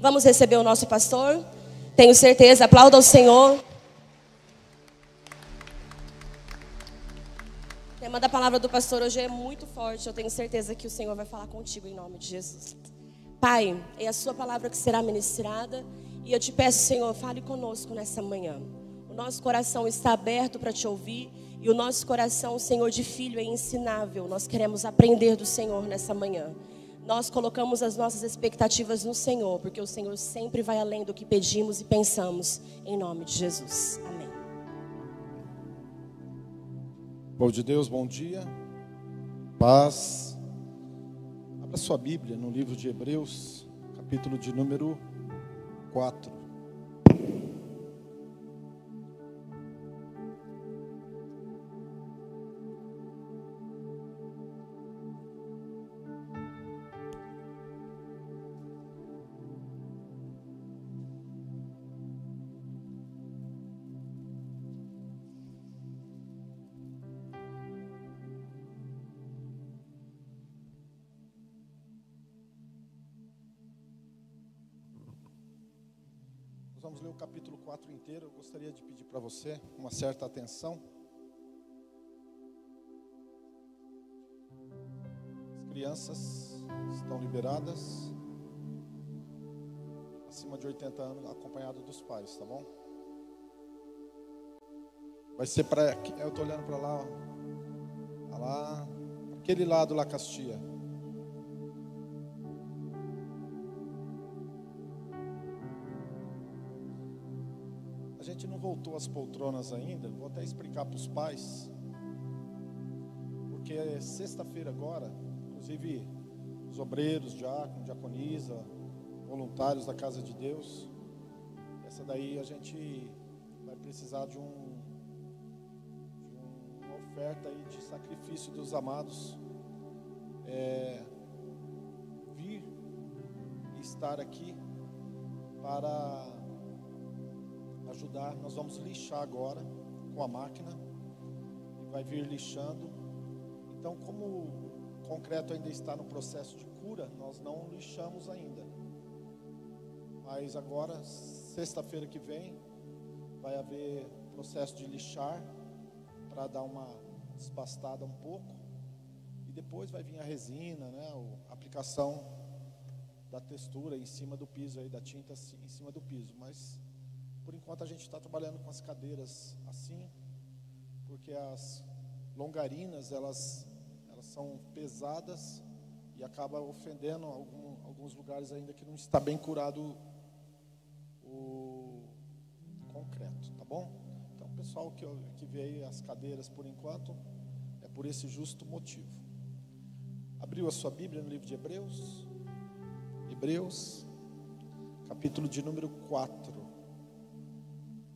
Vamos receber o nosso pastor? Tenho certeza. Aplauda o Senhor. O tema da palavra do pastor hoje é muito forte. Eu tenho certeza que o Senhor vai falar contigo em nome de Jesus. Pai, é a sua palavra que será ministrada. E eu te peço, Senhor, fale conosco nessa manhã. O nosso coração está aberto para te ouvir. E o nosso coração, Senhor, de filho é ensinável. Nós queremos aprender do Senhor nessa manhã. Nós colocamos as nossas expectativas no Senhor, porque o Senhor sempre vai além do que pedimos e pensamos. Em nome de Jesus. Amém. Povo de Deus, bom dia. Paz. Abra sua Bíblia no livro de Hebreus, capítulo de número 4. 4 inteiro. Eu gostaria de pedir para você uma certa atenção. As crianças estão liberadas. Acima de 80 anos, acompanhado dos pais, tá bom? Vai ser para. Eu estou olhando para lá, ó. lá, aquele lado lá, Castia. Voltou às poltronas ainda, vou até explicar para os pais. Porque é sexta-feira agora, inclusive os obreiros, diácono, diaconisa, voluntários da casa de Deus. Essa daí a gente vai precisar de, um, de uma oferta aí de sacrifício dos amados. É, vir e estar aqui para ajudar. Nós vamos lixar agora com a máquina e vai vir lixando. Então, como o concreto ainda está no processo de cura, nós não lixamos ainda. Mas agora, sexta-feira que vem, vai haver processo de lixar para dar uma despastada um pouco. E depois vai vir a resina, né, a aplicação da textura em cima do piso aí, da tinta em cima do piso. Mas por enquanto a gente está trabalhando com as cadeiras assim, porque as longarinas elas, elas são pesadas e acaba ofendendo algum, alguns lugares ainda que não está bem curado o concreto, tá bom? Então, pessoal que, que vê aí as cadeiras por enquanto é por esse justo motivo. Abriu a sua Bíblia no livro de Hebreus? Hebreus, capítulo de número 4.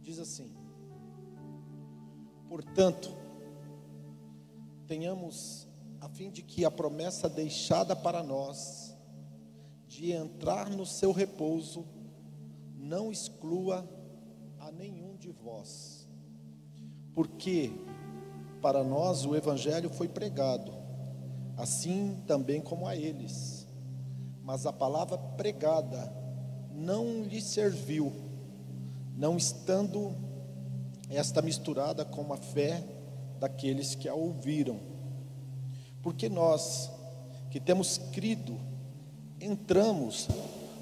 Diz assim: Portanto, tenhamos a fim de que a promessa deixada para nós de entrar no seu repouso não exclua a nenhum de vós. Porque para nós o evangelho foi pregado, assim também como a eles. Mas a palavra pregada não lhe serviu não estando esta misturada com a fé daqueles que a ouviram. Porque nós, que temos crido, entramos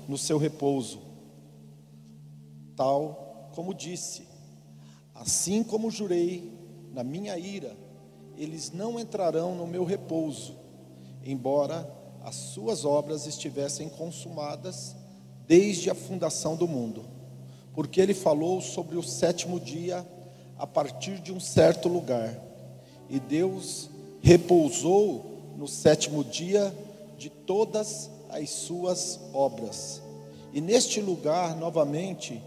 no seu repouso, tal como disse: Assim como jurei na minha ira, eles não entrarão no meu repouso, embora as suas obras estivessem consumadas desde a fundação do mundo porque ele falou sobre o sétimo dia a partir de um certo lugar. E Deus repousou no sétimo dia de todas as suas obras. E neste lugar, novamente,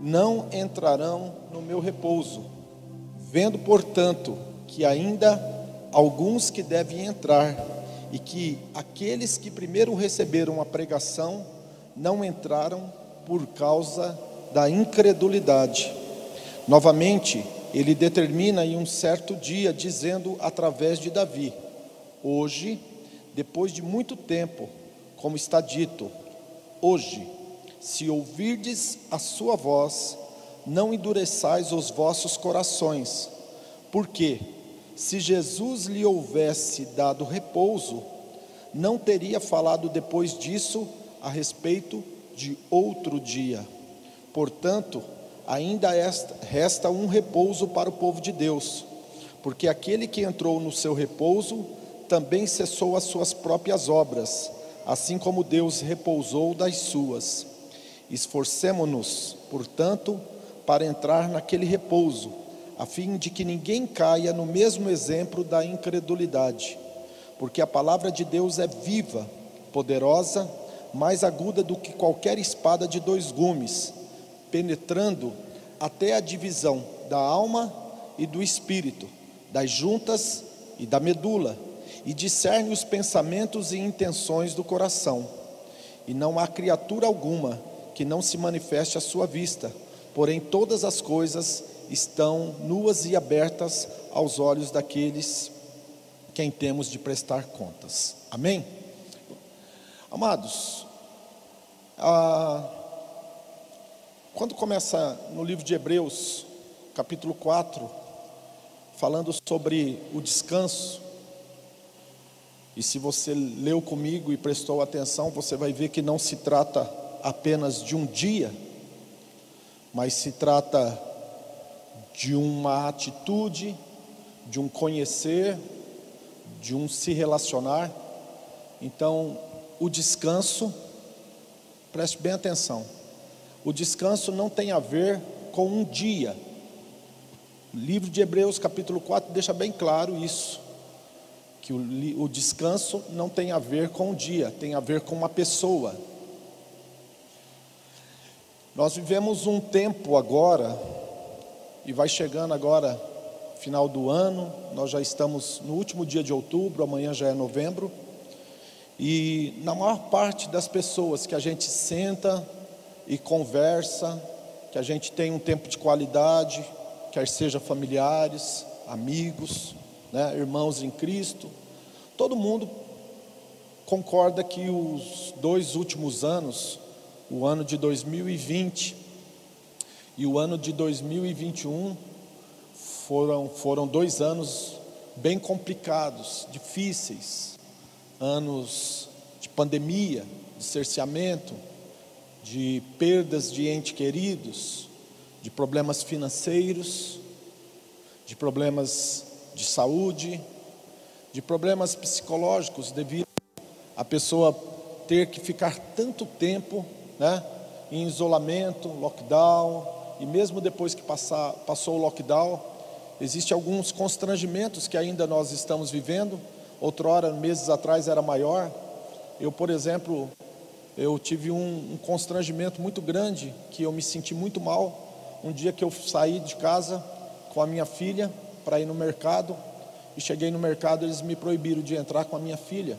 não entrarão no meu repouso, vendo, portanto, que ainda alguns que devem entrar, e que aqueles que primeiro receberam a pregação não entraram por causa da incredulidade. Novamente, ele determina em um certo dia, dizendo através de Davi: Hoje, depois de muito tempo, como está dito, hoje, se ouvirdes a sua voz, não endureçais os vossos corações, porque se Jesus lhe houvesse dado repouso, não teria falado depois disso a respeito de outro dia. Portanto, ainda resta um repouso para o povo de Deus, porque aquele que entrou no seu repouso também cessou as suas próprias obras, assim como Deus repousou das suas. Esforcemo-nos, portanto, para entrar naquele repouso, a fim de que ninguém caia no mesmo exemplo da incredulidade, porque a palavra de Deus é viva, poderosa, mais aguda do que qualquer espada de dois gumes penetrando até a divisão da alma e do espírito, das juntas e da medula, e discerne os pensamentos e intenções do coração. E não há criatura alguma que não se manifeste à sua vista, porém todas as coisas estão nuas e abertas aos olhos daqueles quem temos de prestar contas. Amém? Amados, a quando começa no livro de Hebreus, capítulo 4, falando sobre o descanso, e se você leu comigo e prestou atenção, você vai ver que não se trata apenas de um dia, mas se trata de uma atitude, de um conhecer, de um se relacionar. Então, o descanso, preste bem atenção, o descanso não tem a ver com um dia. O livro de Hebreus, capítulo 4, deixa bem claro isso. Que o, o descanso não tem a ver com um dia, tem a ver com uma pessoa. Nós vivemos um tempo agora, e vai chegando agora, final do ano, nós já estamos no último dia de outubro, amanhã já é novembro, e na maior parte das pessoas que a gente senta e conversa, que a gente tenha um tempo de qualidade, quer seja familiares, amigos, né, irmãos em Cristo. Todo mundo concorda que os dois últimos anos, o ano de 2020 e o ano de 2021, foram, foram dois anos bem complicados, difíceis, anos de pandemia, de cerceamento, de perdas de entes queridos, de problemas financeiros, de problemas de saúde, de problemas psicológicos devido a pessoa ter que ficar tanto tempo, né, em isolamento, lockdown, e mesmo depois que passar, passou o lockdown, existem alguns constrangimentos que ainda nós estamos vivendo. Outrora, meses atrás, era maior. Eu, por exemplo, eu tive um, um constrangimento muito grande, que eu me senti muito mal. Um dia que eu saí de casa com a minha filha para ir no mercado, e cheguei no mercado, eles me proibiram de entrar com a minha filha.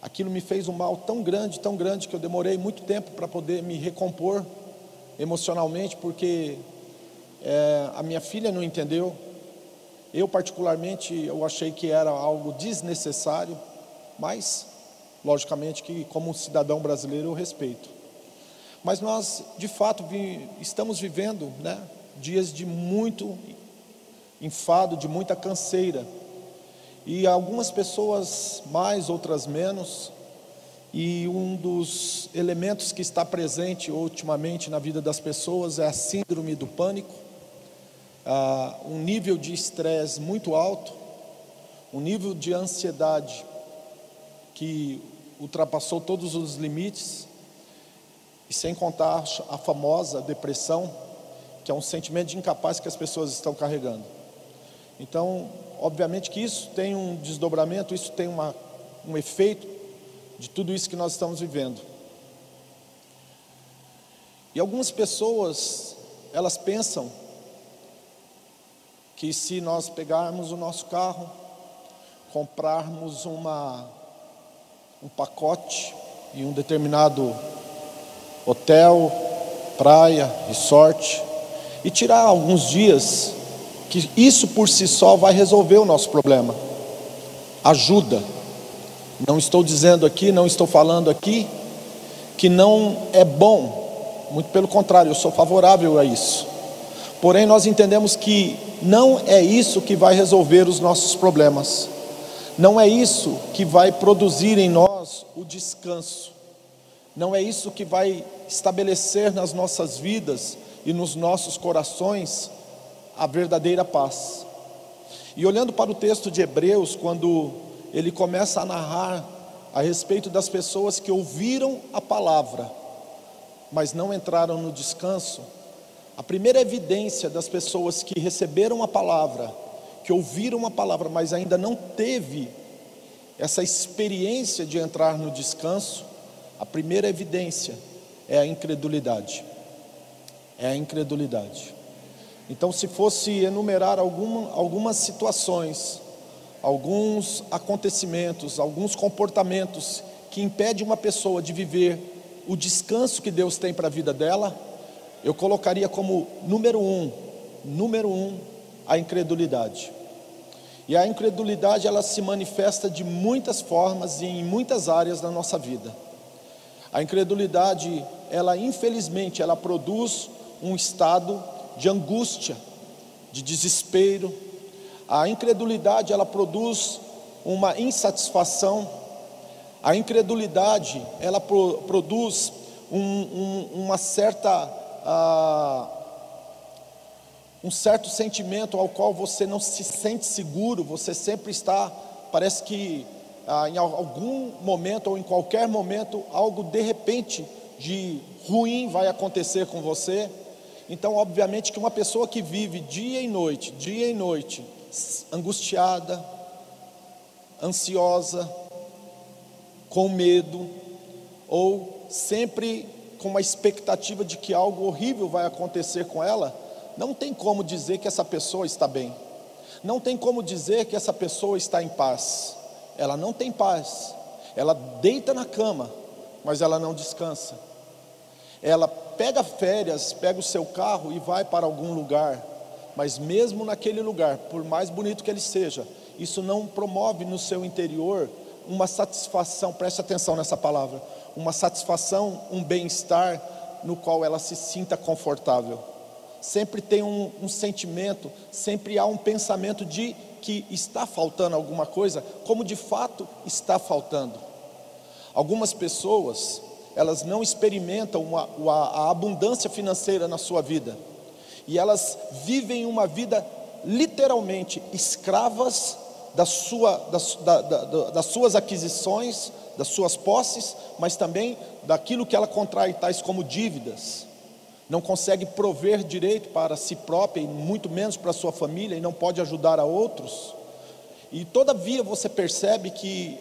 Aquilo me fez um mal tão grande, tão grande, que eu demorei muito tempo para poder me recompor emocionalmente, porque é, a minha filha não entendeu. Eu, particularmente, eu achei que era algo desnecessário, mas Logicamente que, como cidadão brasileiro, eu respeito. Mas nós, de fato, vi, estamos vivendo né, dias de muito enfado, de muita canseira. E algumas pessoas mais, outras menos. E um dos elementos que está presente ultimamente na vida das pessoas é a síndrome do pânico, ah, um nível de estresse muito alto, um nível de ansiedade que ultrapassou todos os limites, e sem contar a famosa depressão, que é um sentimento de incapaz que as pessoas estão carregando. Então, obviamente que isso tem um desdobramento, isso tem uma, um efeito de tudo isso que nós estamos vivendo. E algumas pessoas, elas pensam que se nós pegarmos o nosso carro, comprarmos uma um pacote em um determinado hotel, praia, resort, e tirar alguns dias, que isso por si só vai resolver o nosso problema. Ajuda. Não estou dizendo aqui, não estou falando aqui que não é bom, muito pelo contrário, eu sou favorável a isso. Porém, nós entendemos que não é isso que vai resolver os nossos problemas, não é isso que vai produzir em nós o descanso, não é isso que vai estabelecer nas nossas vidas e nos nossos corações a verdadeira paz. E olhando para o texto de Hebreus, quando ele começa a narrar a respeito das pessoas que ouviram a palavra, mas não entraram no descanso, a primeira evidência das pessoas que receberam a palavra, que ouviram a palavra, mas ainda não teve essa experiência de entrar no descanso, a primeira evidência é a incredulidade. É a incredulidade. Então, se fosse enumerar alguma, algumas situações, alguns acontecimentos, alguns comportamentos que impedem uma pessoa de viver o descanso que Deus tem para a vida dela, eu colocaria como número um, número um, a incredulidade. E a incredulidade ela se manifesta de muitas formas e em muitas áreas da nossa vida. A incredulidade, ela infelizmente, ela produz um estado de angústia, de desespero. A incredulidade, ela produz uma insatisfação. A incredulidade, ela pro, produz um, um, uma certa uh, um certo sentimento ao qual você não se sente seguro, você sempre está, parece que ah, em algum momento ou em qualquer momento, algo de repente de ruim vai acontecer com você. Então, obviamente, que uma pessoa que vive dia e noite, dia e noite, angustiada, ansiosa, com medo, ou sempre com uma expectativa de que algo horrível vai acontecer com ela, não tem como dizer que essa pessoa está bem, não tem como dizer que essa pessoa está em paz. Ela não tem paz, ela deita na cama, mas ela não descansa. Ela pega férias, pega o seu carro e vai para algum lugar, mas mesmo naquele lugar, por mais bonito que ele seja, isso não promove no seu interior uma satisfação, preste atenção nessa palavra, uma satisfação, um bem-estar no qual ela se sinta confortável. Sempre tem um, um sentimento, sempre há um pensamento de que está faltando alguma coisa, como de fato está faltando. Algumas pessoas, elas não experimentam uma, a abundância financeira na sua vida, e elas vivem uma vida literalmente escravas da sua, das, da, da, das suas aquisições, das suas posses, mas também daquilo que ela contrai, tais como dívidas não consegue prover direito para si própria e muito menos para sua família e não pode ajudar a outros. E todavia você percebe que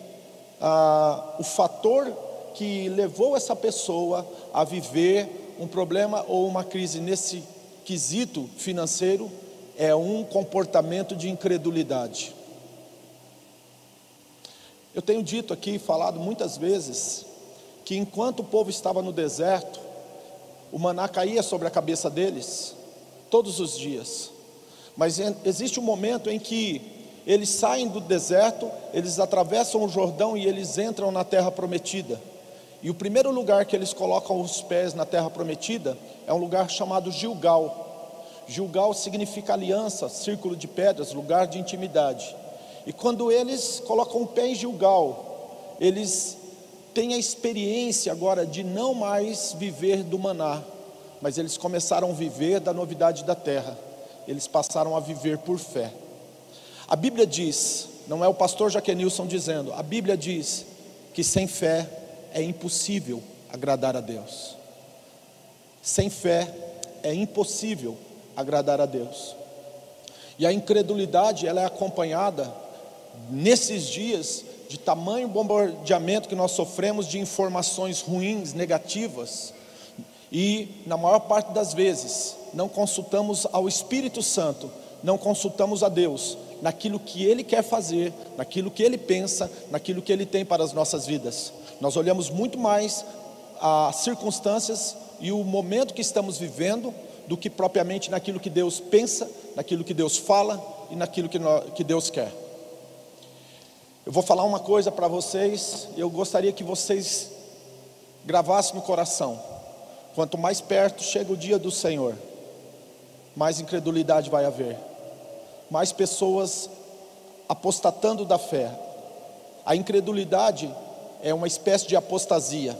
ah, o fator que levou essa pessoa a viver um problema ou uma crise nesse quesito financeiro é um comportamento de incredulidade. Eu tenho dito aqui, falado muitas vezes, que enquanto o povo estava no deserto, o maná caía sobre a cabeça deles todos os dias. Mas existe um momento em que eles saem do deserto, eles atravessam o Jordão e eles entram na terra prometida. E o primeiro lugar que eles colocam os pés na terra prometida é um lugar chamado Gilgal. Gilgal significa aliança, círculo de pedras, lugar de intimidade. E quando eles colocam o pé em Gilgal, eles têm a experiência agora de não mais viver do maná, mas eles começaram a viver da novidade da terra, eles passaram a viver por fé. A Bíblia diz, não é o pastor Jaquenilson dizendo, a Bíblia diz que sem fé é impossível agradar a Deus. Sem fé é impossível agradar a Deus. E a incredulidade, ela é acompanhada nesses dias de tamanho bombardeamento que nós sofremos de informações ruins, negativas, e na maior parte das vezes não consultamos ao Espírito Santo, não consultamos a Deus naquilo que Ele quer fazer, naquilo que Ele pensa, naquilo que Ele tem para as nossas vidas. Nós olhamos muito mais as circunstâncias e o momento que estamos vivendo do que propriamente naquilo que Deus pensa, naquilo que Deus fala e naquilo que, Deus quer. Eu vou falar uma coisa para vocês, eu gostaria que vocês gravasse no coração: quanto mais perto chega o dia do Senhor, mais incredulidade vai haver, mais pessoas apostatando da fé. A incredulidade é uma espécie de apostasia.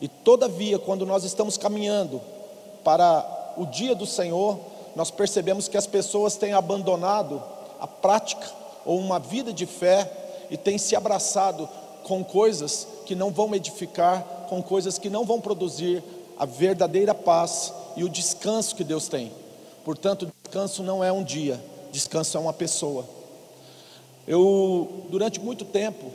E todavia, quando nós estamos caminhando para o dia do Senhor, nós percebemos que as pessoas têm abandonado a prática ou uma vida de fé e têm se abraçado com coisas que não vão edificar, com coisas que não vão produzir a verdadeira paz e o descanso que Deus tem. Portanto, descanso não é um dia, descanso é uma pessoa. Eu, durante muito tempo,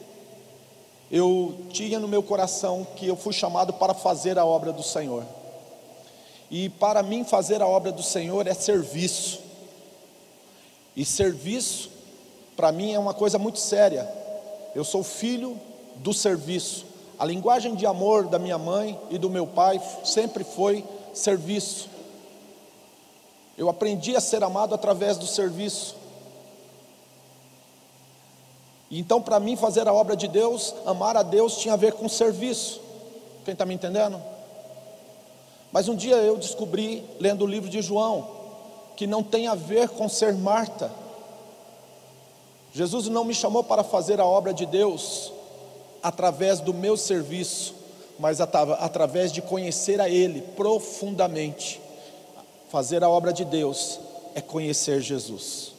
eu tinha no meu coração que eu fui chamado para fazer a obra do Senhor. E para mim, fazer a obra do Senhor é serviço. E serviço, para mim, é uma coisa muito séria. Eu sou filho do serviço. A linguagem de amor da minha mãe e do meu pai sempre foi serviço. Eu aprendi a ser amado através do serviço. Então, para mim, fazer a obra de Deus, amar a Deus, tinha a ver com serviço. Quem está me entendendo? Mas um dia eu descobri, lendo o livro de João, que não tem a ver com ser Marta. Jesus não me chamou para fazer a obra de Deus através do meu serviço, mas através de conhecer a Ele profundamente. Fazer a obra de Deus é conhecer Jesus.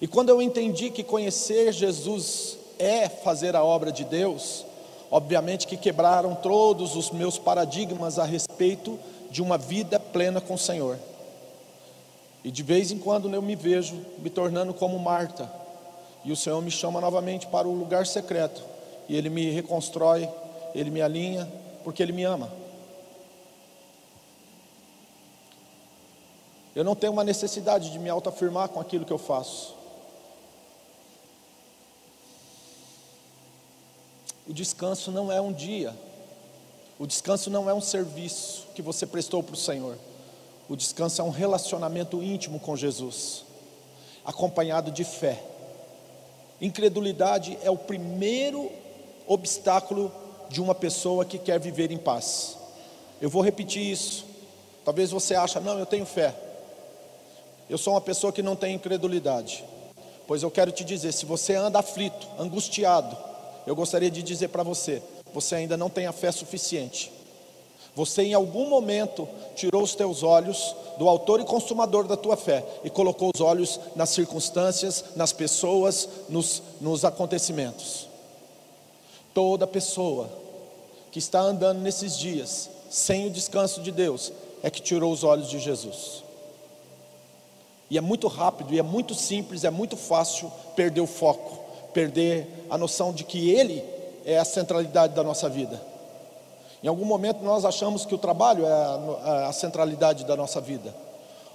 E quando eu entendi que conhecer Jesus é fazer a obra de Deus, obviamente que quebraram todos os meus paradigmas a respeito de uma vida plena com o Senhor. E de vez em quando eu me vejo me tornando como Marta, e o Senhor me chama novamente para o lugar secreto, e Ele me reconstrói, Ele me alinha, porque Ele me ama. Eu não tenho uma necessidade de me autoafirmar com aquilo que eu faço. O descanso não é um dia, o descanso não é um serviço que você prestou para o Senhor. O descanso é um relacionamento íntimo com Jesus, acompanhado de fé. Incredulidade é o primeiro obstáculo de uma pessoa que quer viver em paz. Eu vou repetir isso. Talvez você ache, não, eu tenho fé. Eu sou uma pessoa que não tem incredulidade. Pois eu quero te dizer, se você anda aflito, angustiado, eu gostaria de dizer para você: você ainda não tem a fé suficiente. Você em algum momento tirou os teus olhos do autor e consumador da tua fé e colocou os olhos nas circunstâncias, nas pessoas, nos, nos acontecimentos. Toda pessoa que está andando nesses dias sem o descanso de Deus é que tirou os olhos de Jesus. E é muito rápido, e é muito simples, é muito fácil perder o foco perder a noção de que Ele é a centralidade da nossa vida. Em algum momento nós achamos que o trabalho é a, a centralidade da nossa vida.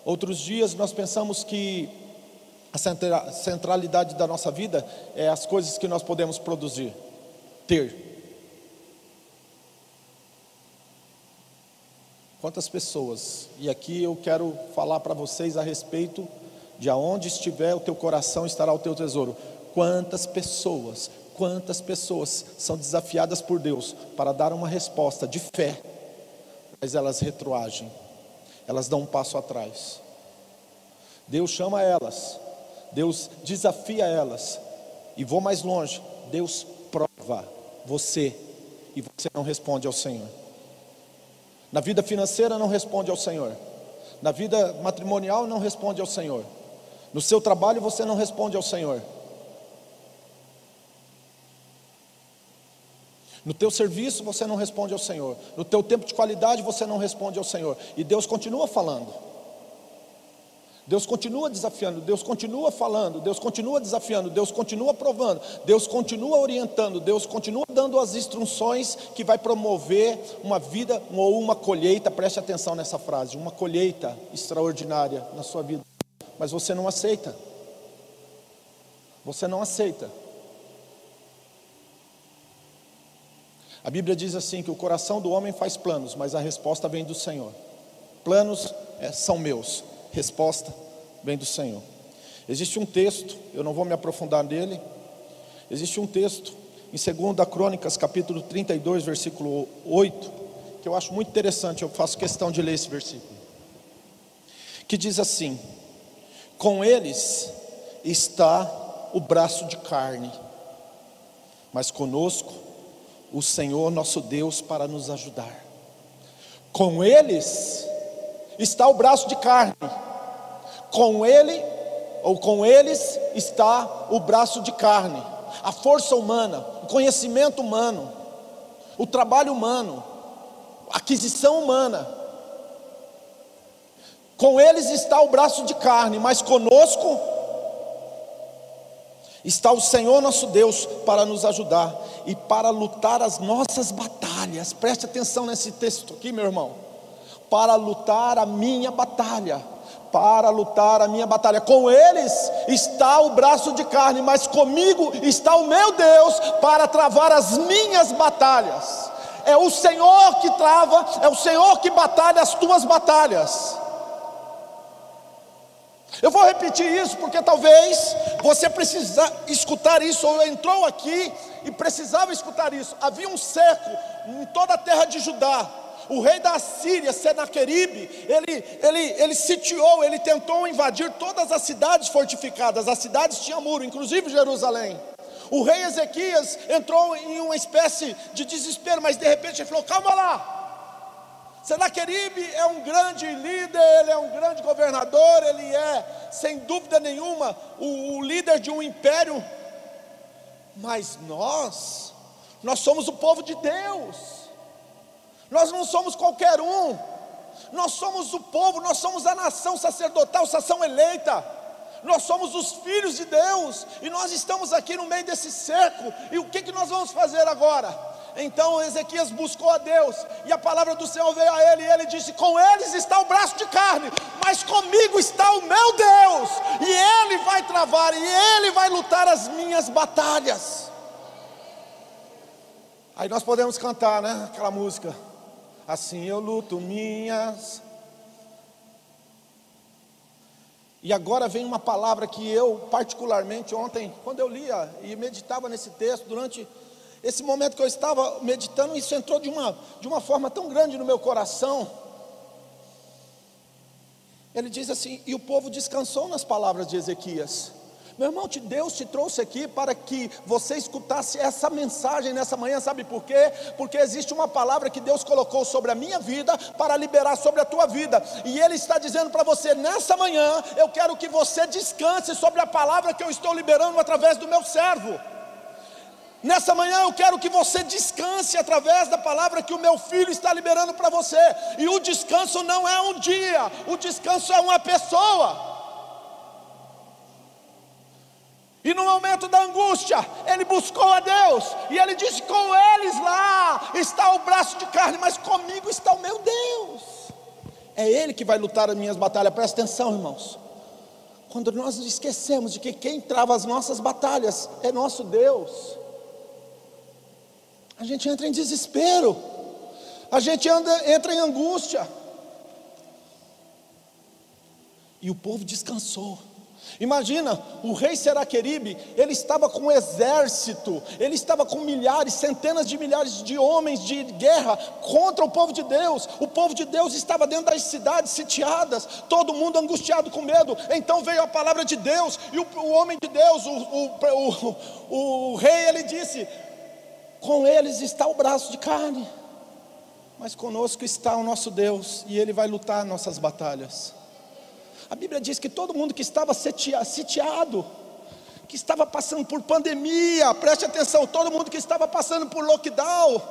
Outros dias nós pensamos que a centralidade da nossa vida é as coisas que nós podemos produzir, ter. Quantas pessoas, e aqui eu quero falar para vocês a respeito de aonde estiver o teu coração estará o teu tesouro. Quantas pessoas, quantas pessoas são desafiadas por Deus para dar uma resposta de fé, mas elas retroagem, elas dão um passo atrás. Deus chama elas, Deus desafia elas, e vou mais longe: Deus prova você, e você não responde ao Senhor. Na vida financeira, não responde ao Senhor, na vida matrimonial, não responde ao Senhor, no seu trabalho, você não responde ao Senhor. No teu serviço você não responde ao Senhor. No teu tempo de qualidade você não responde ao Senhor. E Deus continua falando. Deus continua desafiando, Deus continua falando, Deus continua desafiando, Deus continua provando, Deus continua orientando, Deus continua dando as instruções que vai promover uma vida ou uma colheita, preste atenção nessa frase, uma colheita extraordinária na sua vida. Mas você não aceita. Você não aceita. A Bíblia diz assim: que o coração do homem faz planos, mas a resposta vem do Senhor. Planos é, são meus, resposta vem do Senhor. Existe um texto, eu não vou me aprofundar nele. Existe um texto em 2 Crônicas, capítulo 32, versículo 8, que eu acho muito interessante, eu faço questão de ler esse versículo. Que diz assim: Com eles está o braço de carne, mas conosco o Senhor nosso Deus para nos ajudar. Com eles está o braço de carne, com ele ou com eles está o braço de carne, a força humana, o conhecimento humano, o trabalho humano, a aquisição humana. Com eles está o braço de carne, mas conosco está o Senhor nosso Deus para nos ajudar e para lutar as nossas batalhas. Preste atenção nesse texto aqui, meu irmão. Para lutar a minha batalha para lutar a minha batalha. Com eles está o braço de carne, mas comigo está o meu Deus para travar as minhas batalhas. É o Senhor que trava, é o Senhor que batalha as tuas batalhas. Eu vou repetir isso porque talvez você precisa escutar isso, ou entrou aqui e precisava escutar isso. Havia um cerco em toda a terra de Judá, o rei da Síria, Senaqueribe, ele, ele, ele sitiou, ele tentou invadir todas as cidades fortificadas. As cidades tinham muro, inclusive Jerusalém. O rei Ezequias entrou em uma espécie de desespero, mas de repente ele falou: calma lá. Senaqueribe é um grande líder, ele é um grande governador, ele é, sem dúvida nenhuma, o, o líder de um império. Mas nós, nós somos o povo de Deus. Nós não somos qualquer um. Nós somos o povo, nós somos a nação sacerdotal, nação eleita. Nós somos os filhos de Deus e nós estamos aqui no meio desse cerco. E o que, que nós vamos fazer agora? Então Ezequias buscou a Deus, e a palavra do Senhor veio a ele, e ele disse: Com eles está o braço de carne, mas comigo está o meu Deus, e ele vai travar, e ele vai lutar as minhas batalhas. Aí nós podemos cantar, né? Aquela música assim eu luto minhas. E agora vem uma palavra que eu, particularmente, ontem, quando eu lia e meditava nesse texto, durante esse momento que eu estava meditando, isso entrou de uma, de uma forma tão grande no meu coração. Ele diz assim: E o povo descansou nas palavras de Ezequias. Meu irmão, Deus te trouxe aqui para que você escutasse essa mensagem nessa manhã, sabe por quê? Porque existe uma palavra que Deus colocou sobre a minha vida para liberar sobre a tua vida, e Ele está dizendo para você nessa manhã: eu quero que você descanse sobre a palavra que eu estou liberando através do meu servo. Nessa manhã eu quero que você descanse através da palavra que o meu filho está liberando para você. E o descanso não é um dia, o descanso é uma pessoa. E no momento da angústia, ele buscou a Deus, e ele disse: Com eles lá está o braço de carne, mas comigo está o meu Deus. É Ele que vai lutar as minhas batalhas, presta atenção, irmãos. Quando nós esquecemos de que quem trava as nossas batalhas é nosso Deus, a gente entra em desespero, a gente anda, entra em angústia, e o povo descansou. Imagina, o rei Seraqueribe, ele estava com um exército, ele estava com milhares, centenas de milhares de homens de guerra contra o povo de Deus. O povo de Deus estava dentro das cidades sitiadas, todo mundo angustiado com medo. Então veio a palavra de Deus, e o, o homem de Deus, o, o, o, o rei, ele disse: Com eles está o braço de carne, mas conosco está o nosso Deus, e ele vai lutar nossas batalhas. A Bíblia diz que todo mundo que estava sitiado, que estava passando por pandemia, preste atenção, todo mundo que estava passando por lockdown,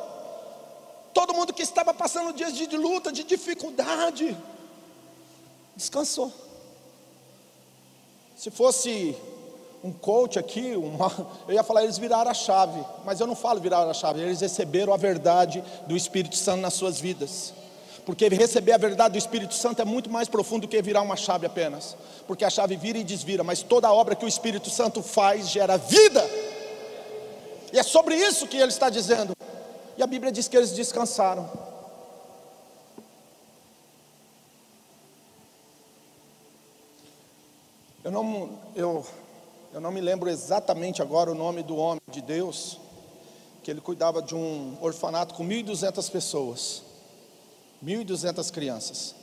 todo mundo que estava passando dias de luta, de dificuldade, descansou. Se fosse um coach aqui, uma, eu ia falar, eles viraram a chave, mas eu não falo viraram a chave, eles receberam a verdade do Espírito Santo nas suas vidas. Porque receber a verdade do Espírito Santo é muito mais profundo do que virar uma chave apenas. Porque a chave vira e desvira, mas toda obra que o Espírito Santo faz gera vida. E é sobre isso que ele está dizendo. E a Bíblia diz que eles descansaram. Eu não, eu, eu não me lembro exatamente agora o nome do homem de Deus, que ele cuidava de um orfanato com 1.200 pessoas, 1.200 crianças.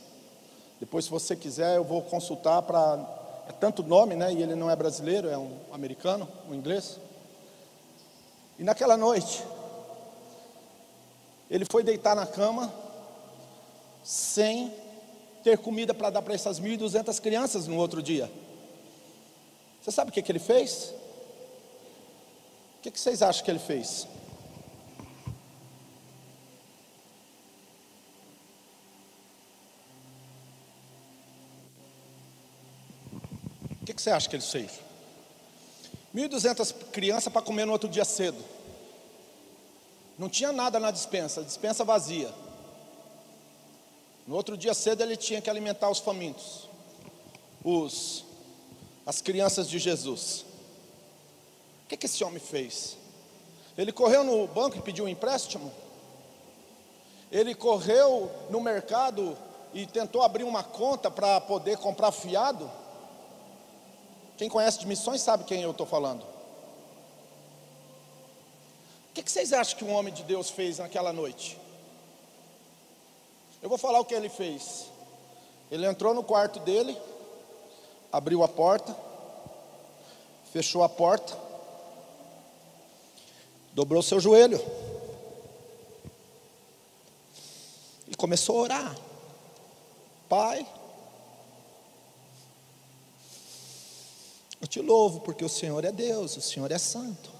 Depois, se você quiser, eu vou consultar para. É tanto nome, né? E ele não é brasileiro, é um americano, um inglês. E naquela noite, ele foi deitar na cama, sem ter comida para dar para essas 1.200 crianças no outro dia. Você sabe o que, que ele fez? O que, que vocês acham que ele fez? O que, que você acha que ele fez? 1.200 crianças para comer no outro dia cedo. Não tinha nada na dispensa, dispensa vazia. No outro dia cedo ele tinha que alimentar os famintos, os, as crianças de Jesus. O que, que esse homem fez? Ele correu no banco e pediu um empréstimo? Ele correu no mercado e tentou abrir uma conta para poder comprar fiado? Quem conhece de missões sabe quem eu estou falando. O que, que vocês acham que um homem de Deus fez naquela noite? Eu vou falar o que ele fez. Ele entrou no quarto dele, abriu a porta, fechou a porta, dobrou seu joelho e começou a orar. Pai, eu te louvo porque o Senhor é Deus, o Senhor é santo.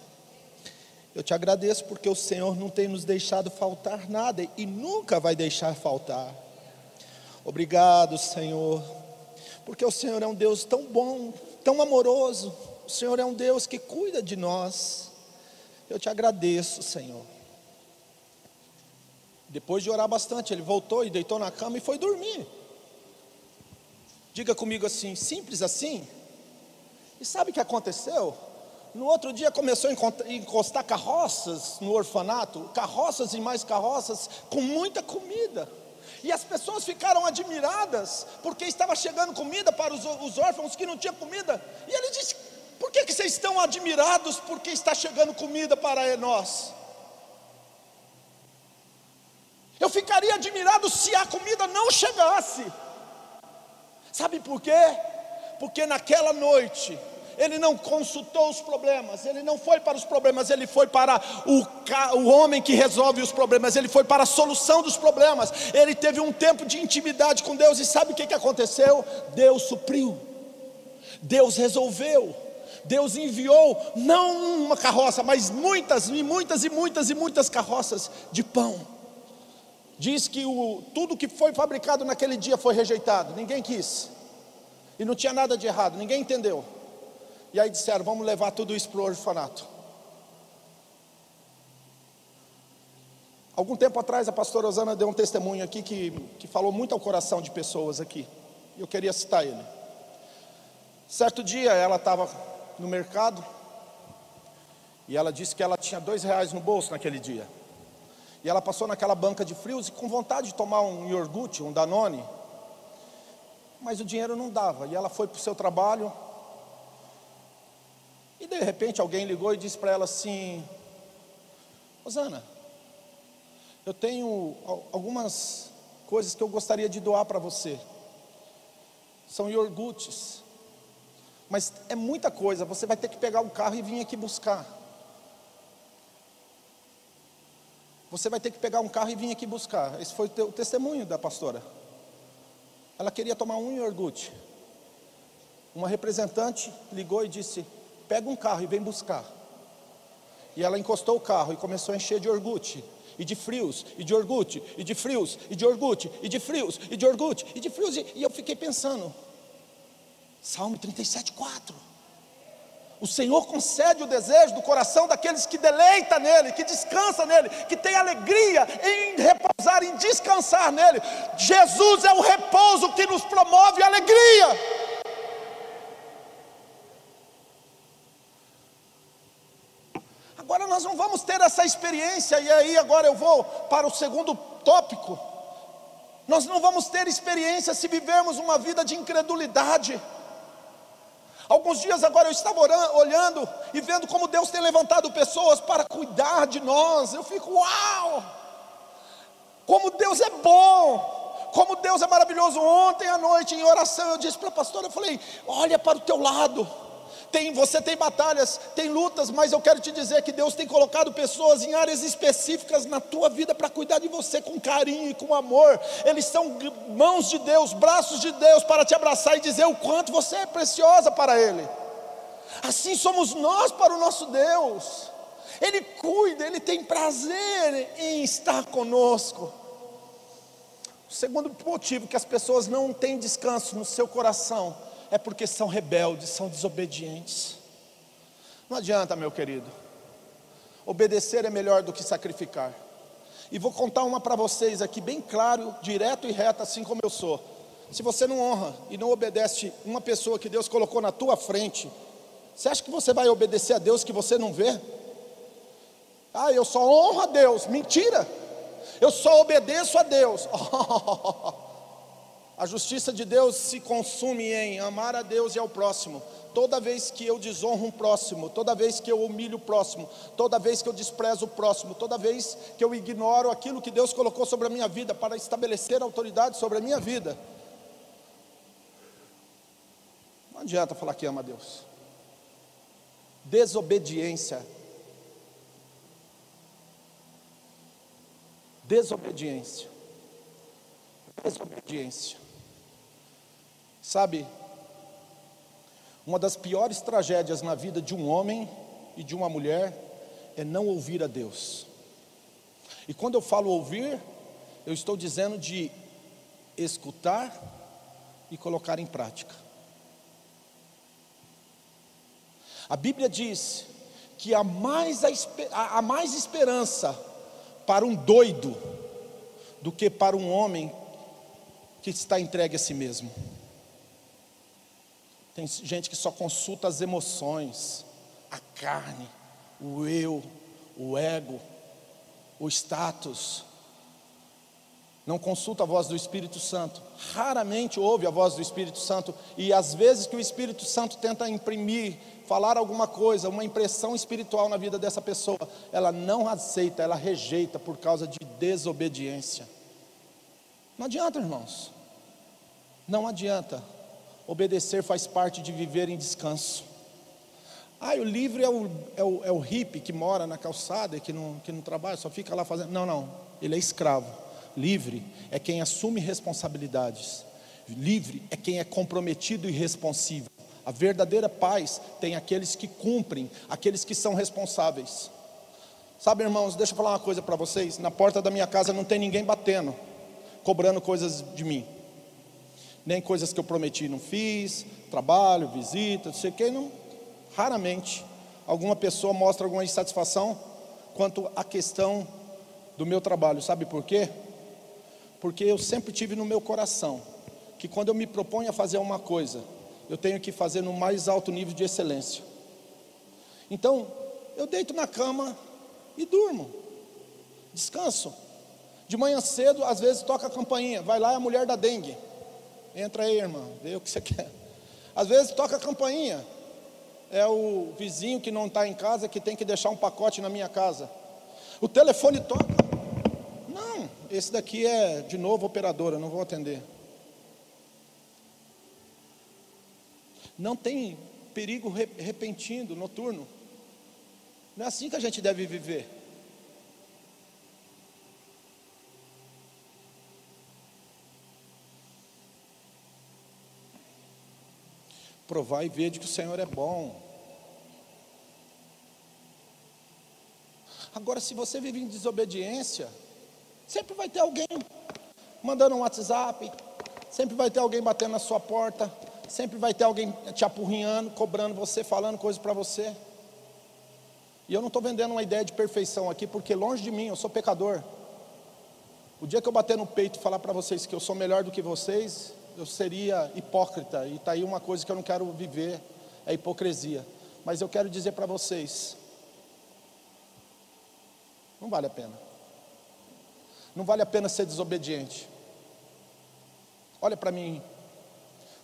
Eu te agradeço porque o Senhor não tem nos deixado faltar nada e nunca vai deixar faltar. Obrigado, Senhor, porque o Senhor é um Deus tão bom, tão amoroso. O Senhor é um Deus que cuida de nós. Eu te agradeço, Senhor. Depois de orar bastante, ele voltou e deitou na cama e foi dormir. Diga comigo assim, simples assim. E sabe o que aconteceu? No outro dia começou a encostar carroças no orfanato, carroças e mais carroças com muita comida. E as pessoas ficaram admiradas, porque estava chegando comida para os, os órfãos que não tinham comida. E ele disse: Por que, que vocês estão admirados porque está chegando comida para nós? Eu ficaria admirado se a comida não chegasse. Sabe por quê? Porque naquela noite ele não consultou os problemas, ele não foi para os problemas, ele foi para o, o homem que resolve os problemas, ele foi para a solução dos problemas. Ele teve um tempo de intimidade com Deus, e sabe o que, que aconteceu? Deus supriu, Deus resolveu. Deus enviou não uma carroça, mas muitas e muitas e muitas e muitas carroças de pão. Diz que o, tudo que foi fabricado naquele dia foi rejeitado, ninguém quis. E não tinha nada de errado, ninguém entendeu. E aí disseram: vamos levar tudo isso para o orfanato. Algum tempo atrás, a pastora Osana deu um testemunho aqui que, que falou muito ao coração de pessoas aqui. Eu queria citar ele. Certo dia, ela estava no mercado e ela disse que ela tinha dois reais no bolso naquele dia. E ela passou naquela banca de frios e com vontade de tomar um iogurte, um Danone, mas o dinheiro não dava. E ela foi para o seu trabalho, e de repente alguém ligou e disse para ela assim: Rosana, eu tenho algumas coisas que eu gostaria de doar para você. São iogurtes. Mas é muita coisa, você vai ter que pegar um carro e vir aqui buscar. Você vai ter que pegar um carro e vir aqui buscar. Esse foi o testemunho da pastora. Ela queria tomar um iogurte. Uma representante ligou e disse: pega um carro e vem buscar. E ela encostou o carro e começou a encher de orgute, e de frios, e de orgute, e de frios, e de orgute, e de frios, e de orgute, e de frios. E, eu fiquei pensando, Salmo 37, 4. O Senhor concede o desejo do coração daqueles que deleita nele, que descansa nele, que tem alegria em repousar, em descansar nele. Jesus é o repouso que nos promove alegria. Agora nós não vamos ter essa experiência, e aí agora eu vou para o segundo tópico. Nós não vamos ter experiência se vivermos uma vida de incredulidade. Alguns dias agora eu estava orando, olhando e vendo como Deus tem levantado pessoas para cuidar de nós. Eu fico, uau! Como Deus é bom! Como Deus é maravilhoso. Ontem à noite, em oração, eu disse para a pastora: eu falei, olha para o teu lado tem, você tem batalhas, tem lutas, mas eu quero te dizer que Deus tem colocado pessoas em áreas específicas na tua vida para cuidar de você com carinho e com amor. Eles são mãos de Deus, braços de Deus para te abraçar e dizer o quanto você é preciosa para Ele. Assim somos nós para o nosso Deus. Ele cuida, Ele tem prazer em estar conosco. O segundo motivo que as pessoas não têm descanso no seu coração é porque são rebeldes, são desobedientes. Não adianta, meu querido. Obedecer é melhor do que sacrificar. E vou contar uma para vocês aqui, bem claro, direto e reto, assim como eu sou. Se você não honra e não obedece uma pessoa que Deus colocou na tua frente, você acha que você vai obedecer a Deus que você não vê? Ah, eu só honro a Deus. Mentira! Eu só obedeço a Deus. A justiça de Deus se consume em amar a Deus e ao próximo. Toda vez que eu desonro um próximo, toda vez que eu humilho o próximo, toda vez que eu desprezo o próximo, toda vez que eu ignoro aquilo que Deus colocou sobre a minha vida para estabelecer autoridade sobre a minha vida. Não adianta falar que ama a Deus. Desobediência. Desobediência. Desobediência. Sabe, uma das piores tragédias na vida de um homem e de uma mulher é não ouvir a Deus. E quando eu falo ouvir, eu estou dizendo de escutar e colocar em prática. A Bíblia diz que há mais, a, há mais esperança para um doido do que para um homem que está entregue a si mesmo. Tem gente que só consulta as emoções, a carne, o eu, o ego, o status. Não consulta a voz do Espírito Santo. Raramente ouve a voz do Espírito Santo. E às vezes que o Espírito Santo tenta imprimir, falar alguma coisa, uma impressão espiritual na vida dessa pessoa, ela não aceita, ela rejeita por causa de desobediência. Não adianta, irmãos. Não adianta. Obedecer faz parte de viver em descanso. Ah, o livre é o, é o, é o hippie que mora na calçada e que não, que não trabalha, só fica lá fazendo. Não, não, ele é escravo. Livre é quem assume responsabilidades. Livre é quem é comprometido e responsivo. A verdadeira paz tem aqueles que cumprem, aqueles que são responsáveis. Sabe, irmãos, deixa eu falar uma coisa para vocês: na porta da minha casa não tem ninguém batendo, cobrando coisas de mim nem coisas que eu prometi não fiz, trabalho, visita, não sei o que, não, raramente alguma pessoa mostra alguma insatisfação quanto à questão do meu trabalho. Sabe por quê? Porque eu sempre tive no meu coração que quando eu me proponho a fazer uma coisa, eu tenho que fazer no mais alto nível de excelência. Então, eu deito na cama e durmo, descanso. De manhã cedo, às vezes toca a campainha, vai lá é a mulher da dengue. Entra aí, irmã, vê o que você quer. Às vezes toca a campainha. É o vizinho que não está em casa que tem que deixar um pacote na minha casa. O telefone toca. Não, esse daqui é de novo operadora, não vou atender. Não tem perigo repentino, noturno. Não é assim que a gente deve viver. Provar e ver de que o Senhor é bom. Agora, se você vive em desobediência, sempre vai ter alguém mandando um WhatsApp, sempre vai ter alguém batendo na sua porta, sempre vai ter alguém te apurrinhando, cobrando você, falando coisas para você. E eu não estou vendendo uma ideia de perfeição aqui, porque longe de mim, eu sou pecador. O dia que eu bater no peito e falar para vocês que eu sou melhor do que vocês, eu seria hipócrita, e está aí uma coisa que eu não quero viver, é hipocrisia. Mas eu quero dizer para vocês: não vale a pena. Não vale a pena ser desobediente. Olha para mim,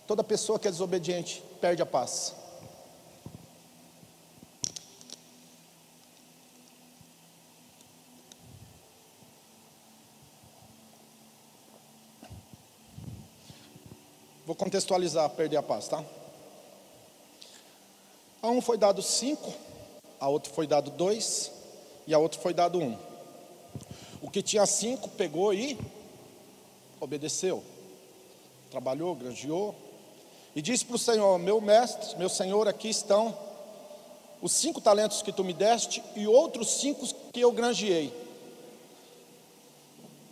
toda pessoa que é desobediente perde a paz. Vou contextualizar, perder a paz, tá? A um foi dado cinco, a outro foi dado dois e a outro foi dado um. O que tinha cinco pegou e obedeceu, trabalhou, granjeou e disse para o Senhor: Meu mestre, meu Senhor, aqui estão os cinco talentos que tu me deste e outros cinco que eu granjeei.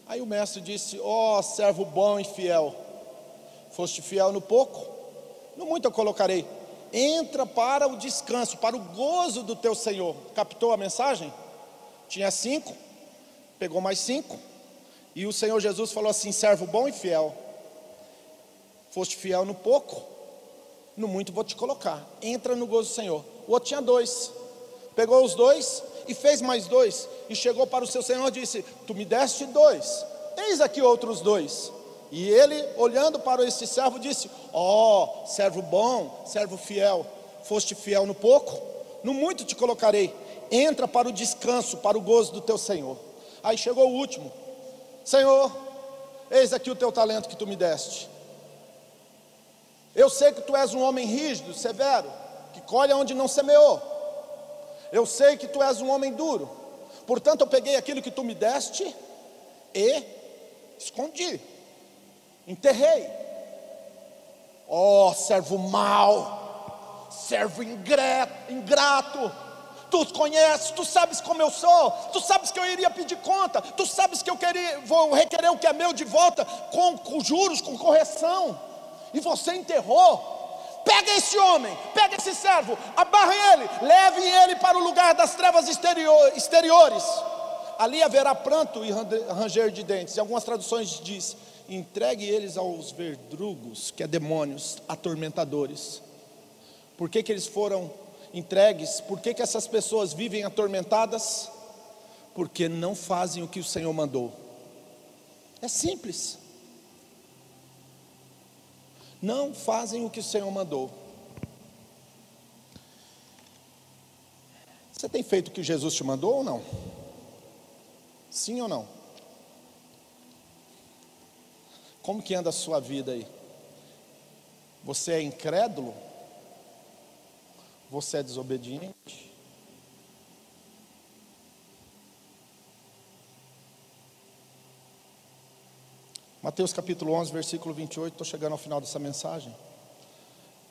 Aí o mestre disse: Ó oh, servo bom e fiel, foste fiel no pouco, no muito eu colocarei. Entra para o descanso, para o gozo do teu Senhor. Captou a mensagem? Tinha cinco, pegou mais cinco, e o Senhor Jesus falou assim: servo bom e fiel, foste fiel no pouco, no muito vou te colocar. Entra no gozo do Senhor. O outro tinha dois, pegou os dois e fez mais dois, e chegou para o seu senhor e disse: Tu me deste dois, eis aqui outros dois. E ele, olhando para esse servo, disse: Ó, oh, servo bom, servo fiel, foste fiel no pouco, no muito te colocarei. Entra para o descanso, para o gozo do teu senhor. Aí chegou o último: Senhor, eis aqui o teu talento que tu me deste. Eu sei que tu és um homem rígido, severo, que colhe onde não semeou. Eu sei que tu és um homem duro, portanto eu peguei aquilo que tu me deste e escondi, enterrei. Ó oh, servo mau, servo ingrato, tu conheces, tu sabes como eu sou, tu sabes que eu iria pedir conta, tu sabes que eu queria, vou requerer o que é meu de volta, com, com juros, com correção, e você enterrou. Pega esse homem, pega esse servo, abarre ele, leve ele para o lugar das trevas exterior, exteriores. Ali haverá pranto e ranger de dentes. Em algumas traduções diz: entregue eles aos verdrugos, que é demônios, atormentadores. Por que, que eles foram entregues? Por que, que essas pessoas vivem atormentadas? Porque não fazem o que o Senhor mandou. É simples não fazem o que o Senhor mandou. Você tem feito o que Jesus te mandou ou não? Sim ou não? Como que anda a sua vida aí? Você é incrédulo? Você é desobediente? Mateus capítulo 11, versículo 28, estou chegando ao final dessa mensagem.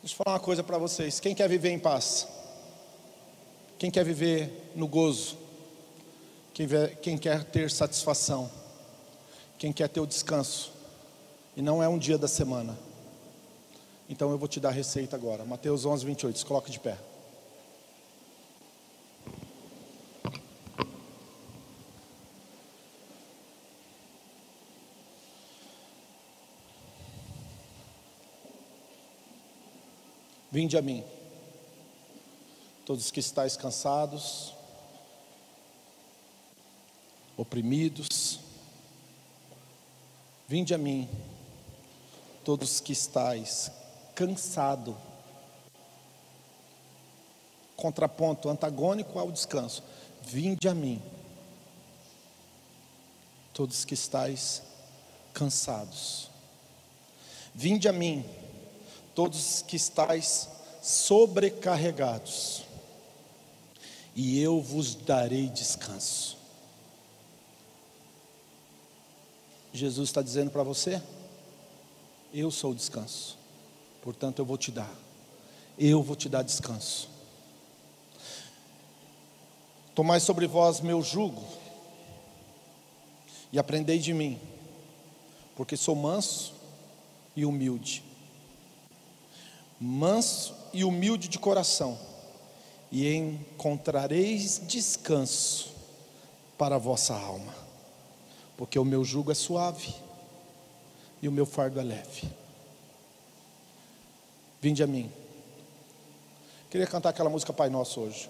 Deixa eu falar uma coisa para vocês. Quem quer viver em paz? Quem quer viver no gozo? Quem, quer ter satisfação? Quem quer ter o descanso? E não é um dia da semana. Então eu vou te dar a receita agora. Mateus 11, 28. Se coloque de pé. Vinde a mim, todos que estáis cansados, oprimidos, vinde a mim, todos que estáis cansado, contraponto antagônico ao descanso, vinde a mim, todos que estáis cansados, vinde a mim, todos que estáis sobrecarregados, e eu vos darei descanso. Jesus está dizendo para você: Eu sou o descanso, portanto eu vou te dar, eu vou te dar descanso. Tomai sobre vós meu jugo, e aprendei de mim, porque sou manso e humilde. Manso e humilde de coração, e encontrareis descanso para a vossa alma, porque o meu jugo é suave e o meu fardo é leve. Vinde a mim. Queria cantar aquela música Pai Nosso hoje.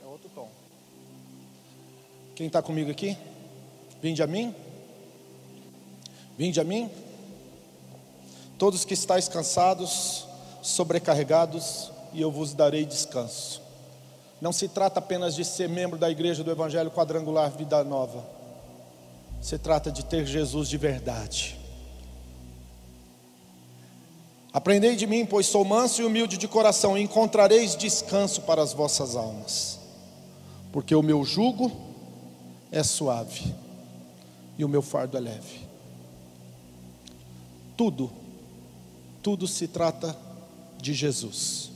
É outro tom. Quem está comigo aqui? Vinde a mim. Vinde a mim, todos que estáis cansados, sobrecarregados, e eu vos darei descanso. Não se trata apenas de ser membro da igreja do Evangelho Quadrangular Vida Nova, se trata de ter Jesus de verdade. Aprendei de mim, pois sou manso e humilde de coração, e encontrareis descanso para as vossas almas, porque o meu jugo é suave e o meu fardo é leve. Tudo, tudo se trata de Jesus,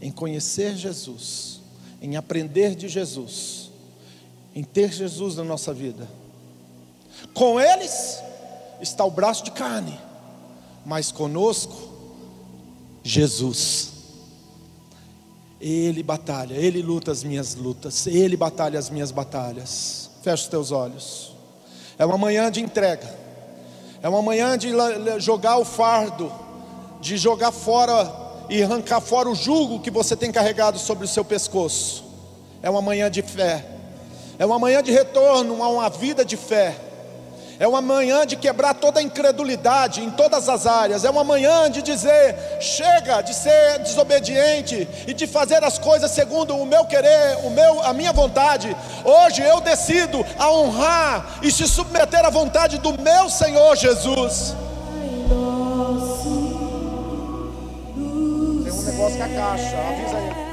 em conhecer Jesus, em aprender de Jesus, em ter Jesus na nossa vida. Com eles está o braço de carne, mas conosco, Jesus. Ele batalha, Ele luta as minhas lutas, Ele batalha as minhas batalhas. Fecha os teus olhos. É uma manhã de entrega, é uma manhã de jogar o fardo, de jogar fora e arrancar fora o jugo que você tem carregado sobre o seu pescoço. É uma manhã de fé, é uma manhã de retorno a uma vida de fé. É uma manhã de quebrar toda a incredulidade em todas as áreas. É uma manhã de dizer: chega de ser desobediente e de fazer as coisas segundo o meu querer, o meu, a minha vontade. Hoje eu decido a honrar e se submeter à vontade do meu Senhor Jesus. Tem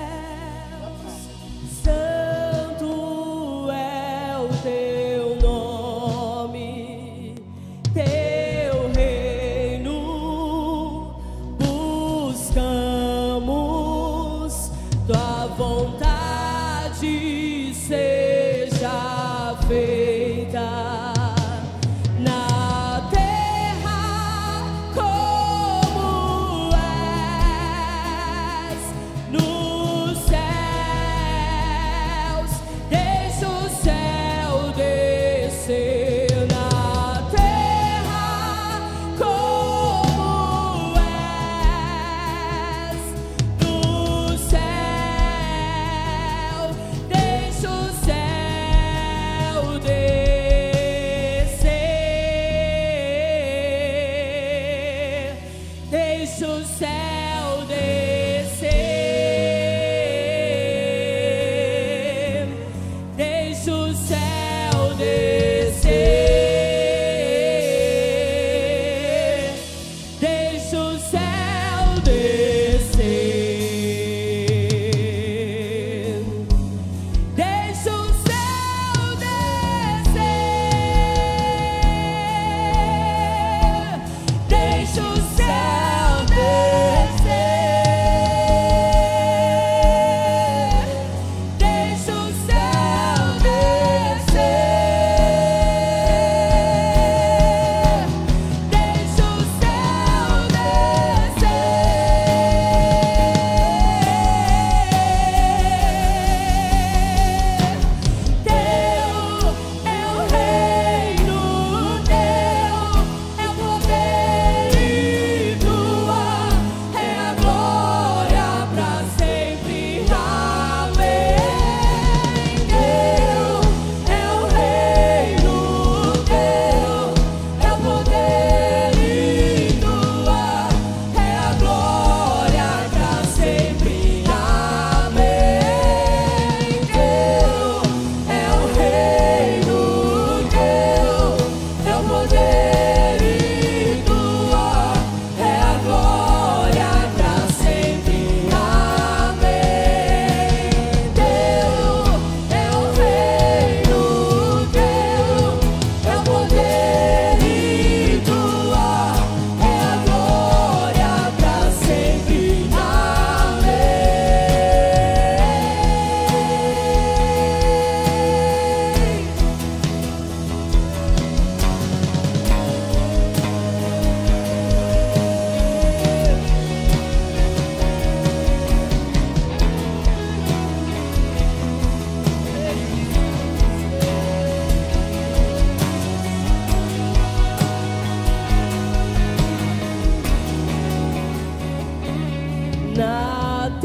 um negócio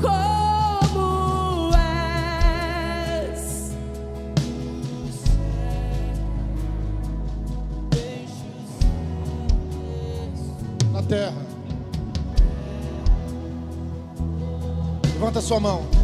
com a caixa, avisa aí. sua mão.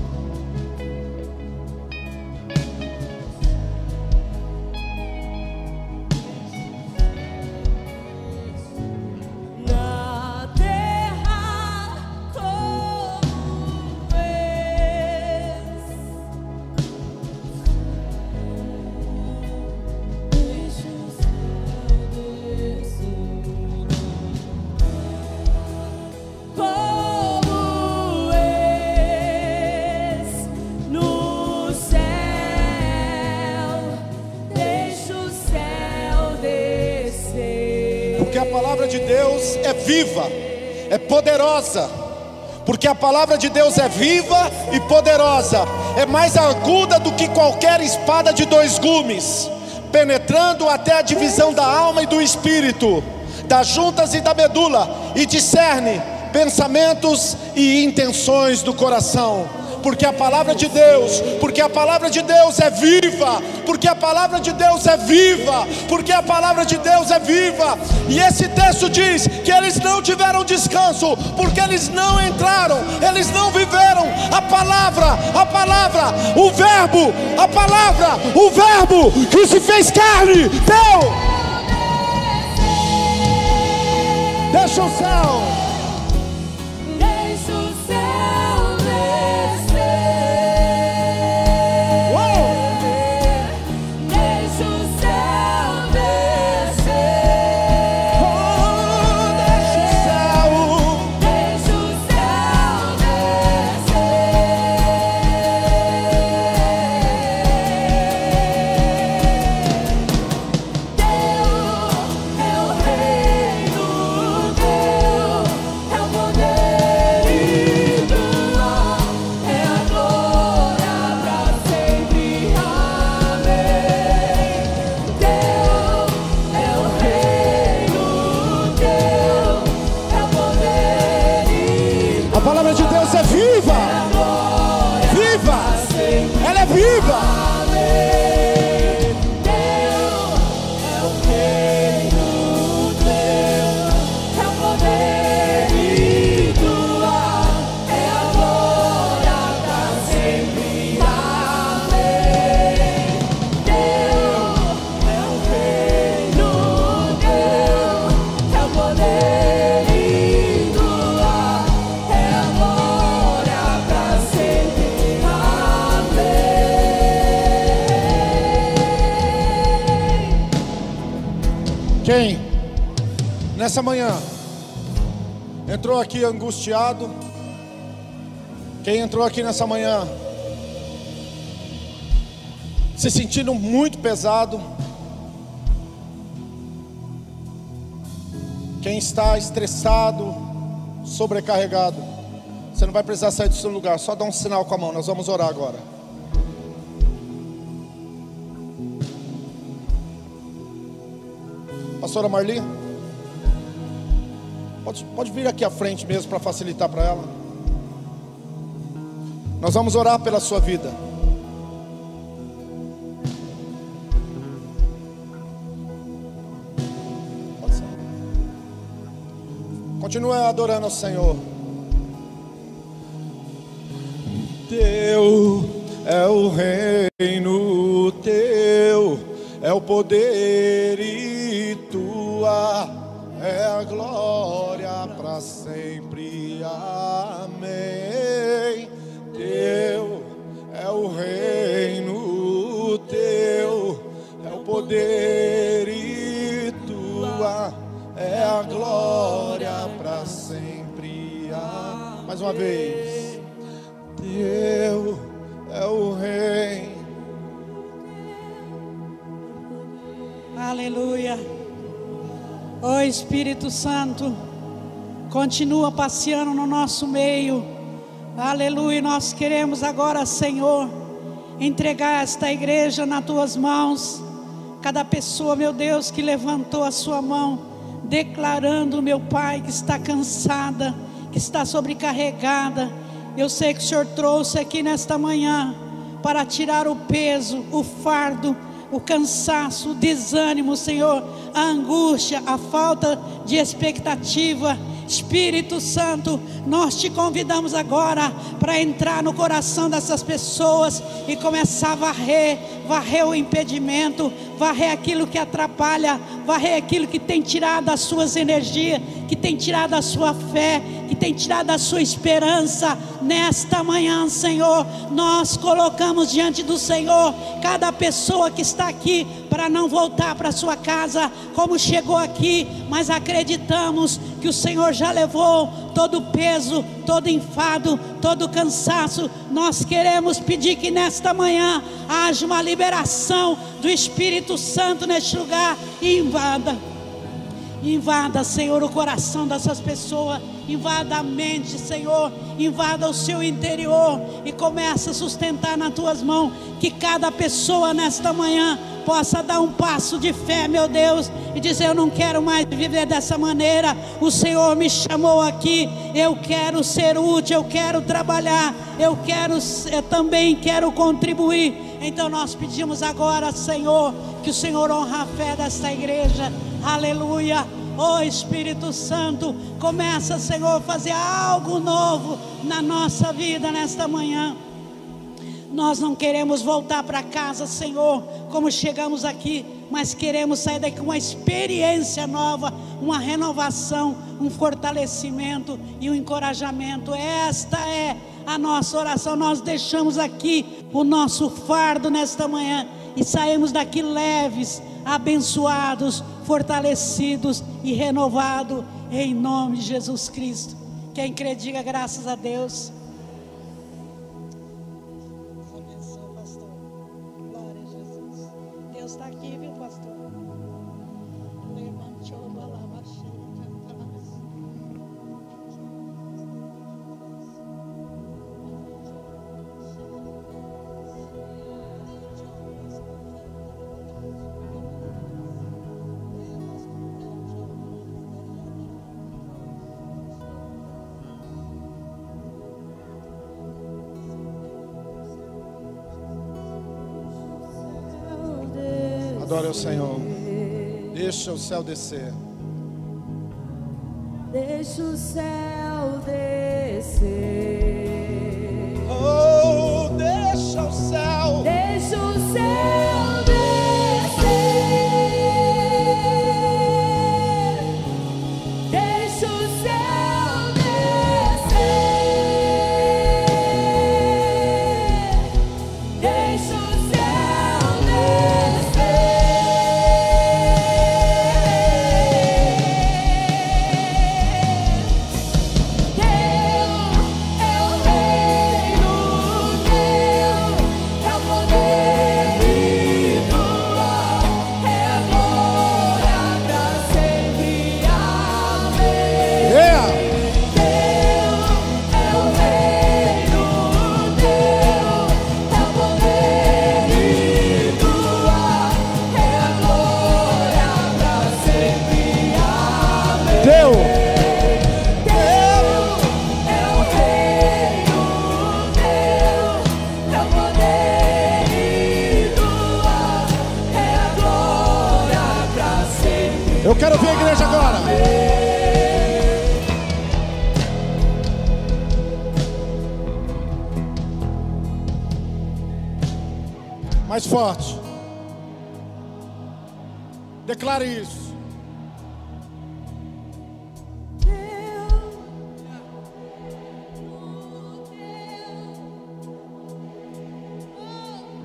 Poderosa. Porque a palavra de Deus é viva e poderosa, é mais aguda do que qualquer espada de dois gumes, penetrando até a divisão da alma e do espírito, das juntas e da medula, e discerne pensamentos e intenções do coração porque a palavra de Deus, porque a palavra de Deus é viva, porque a palavra de Deus é viva, porque a palavra de Deus é viva. E esse texto diz que eles não tiveram descanso, porque eles não entraram, eles não viveram a palavra, a palavra, o verbo, a palavra, o verbo que se fez carne, deu. Deixa o céu. Aqui angustiado? Quem entrou aqui nessa manhã se sentindo muito pesado? Quem está estressado, sobrecarregado? Você não vai precisar sair do seu lugar, só dá um sinal com a mão, nós vamos orar agora. Pastora Marli? Pode, pode vir aqui à frente mesmo para facilitar para ela. Nós vamos orar pela sua vida. Continue adorando ao Senhor. Teu é o reino, teu é o poder e tua é a glória uma vez. Teu é o reino. Aleluia. Ó oh, Espírito Santo. Continua passeando no nosso meio. Aleluia. Nós queremos agora, Senhor, entregar esta igreja nas tuas mãos. Cada pessoa, meu Deus, que levantou a sua mão, declarando, meu Pai, que está cansada, que está sobrecarregada. Eu sei que o Senhor trouxe aqui nesta manhã para tirar o peso, o fardo, o cansaço, o desânimo, Senhor, a angústia, a falta de expectativa Espírito Santo, nós te convidamos agora para entrar no coração dessas pessoas e começar a varrer, varrer o impedimento, varrer aquilo que atrapalha, varrer aquilo que tem tirado as suas energias, que tem tirado a sua fé, que tem tirado a sua esperança. Nesta manhã, Senhor, nós colocamos diante do Senhor cada pessoa que está aqui para não voltar para sua casa como chegou aqui, mas acreditamos que o Senhor já levou todo peso, todo enfado, todo cansaço. Nós queremos pedir que nesta manhã haja uma liberação do Espírito Santo neste lugar e invada Invada, Senhor, o coração dessas pessoas. Invada a mente, Senhor. Invada o seu interior. E começa a sustentar nas tuas mãos. Que cada pessoa nesta manhã possa dar um passo de fé, meu Deus, e dizer: Eu não quero mais viver dessa maneira. O Senhor me chamou aqui. Eu quero ser útil, eu quero trabalhar, eu quero, eu também quero contribuir. Então nós pedimos agora, Senhor, que o Senhor honra a fé desta igreja. Aleluia. Oh Espírito Santo, começa, Senhor, a fazer algo novo na nossa vida nesta manhã. Nós não queremos voltar para casa, Senhor, como chegamos aqui, mas queremos sair daqui com uma experiência nova, uma renovação, um fortalecimento e um encorajamento. Esta é a nossa oração. Nós deixamos aqui o nosso fardo nesta manhã e saímos daqui leves, abençoados, fortalecidos e renovados em nome de Jesus Cristo. Quem crê, diga graças a Deus. Adore ao Senhor. Deixa o céu descer. Deixa o céu descer.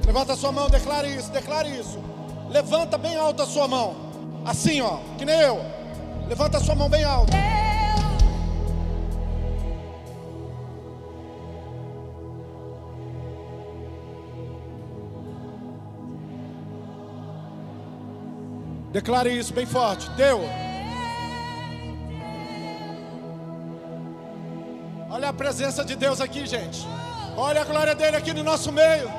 Levanta a sua mão, declare isso, declare isso. Levanta bem alta a sua mão. Assim, ó, que nem eu. Levanta a sua mão bem alta. Declare isso bem forte. Deu. Olha a presença de Deus aqui, gente. Olha a glória dele aqui no nosso meio.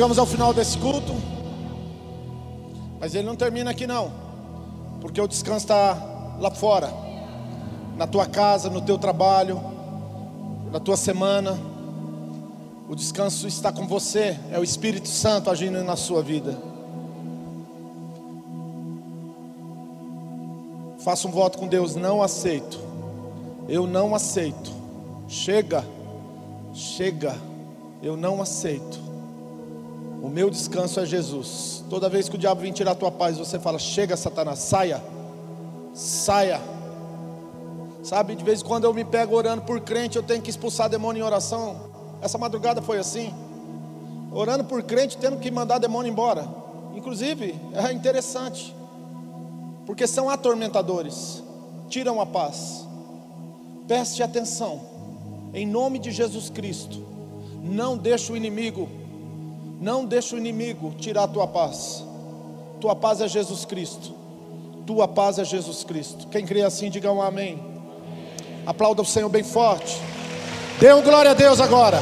Chegamos ao final desse culto. Mas ele não termina aqui não. Porque o descanso está lá fora. Na tua casa, no teu trabalho, na tua semana. O descanso está com você. É o Espírito Santo agindo na sua vida. Faça um voto com Deus, não aceito. Eu não aceito. Chega. Chega. Eu não aceito. Meu descanso é Jesus. Toda vez que o diabo vem tirar a tua paz, você fala: Chega, Satanás, saia, saia. Sabe, de vez em quando eu me pego orando por crente, eu tenho que expulsar demônio em oração. Essa madrugada foi assim. Orando por crente, tendo que mandar demônio embora. Inclusive, é interessante, porque são atormentadores, tiram a paz. Preste atenção, em nome de Jesus Cristo, não deixe o inimigo não deixa o inimigo tirar a tua paz. Tua paz é Jesus Cristo. Tua paz é Jesus Cristo. Quem crê assim, diga um amém. Aplauda o Senhor bem forte. Dê um glória a Deus agora.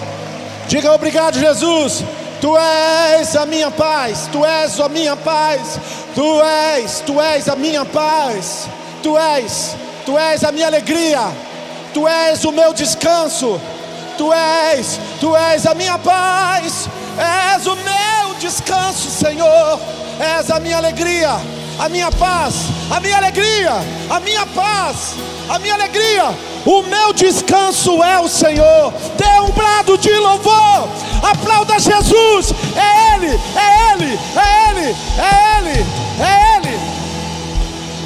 Diga obrigado, Jesus. Tu és a minha paz, tu és a minha paz, tu és, tu és a minha paz, tu és, tu és a minha alegria, tu és o meu descanso, tu és, tu és a minha paz, És o meu descanso, Senhor. És a minha alegria, a minha paz, a minha alegria, a minha paz, a minha alegria. O meu descanso é o Senhor. Dê um brado de louvor. Aplauda Jesus. É Ele, é Ele, é Ele, é Ele, é Ele.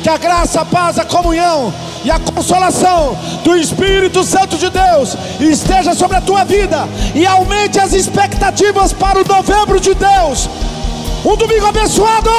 Que a graça, a paz, a comunhão e a consolação do Espírito Santo de Deus esteja sobre a tua vida e aumente as expectativas para o novembro de Deus. Um domingo abençoado.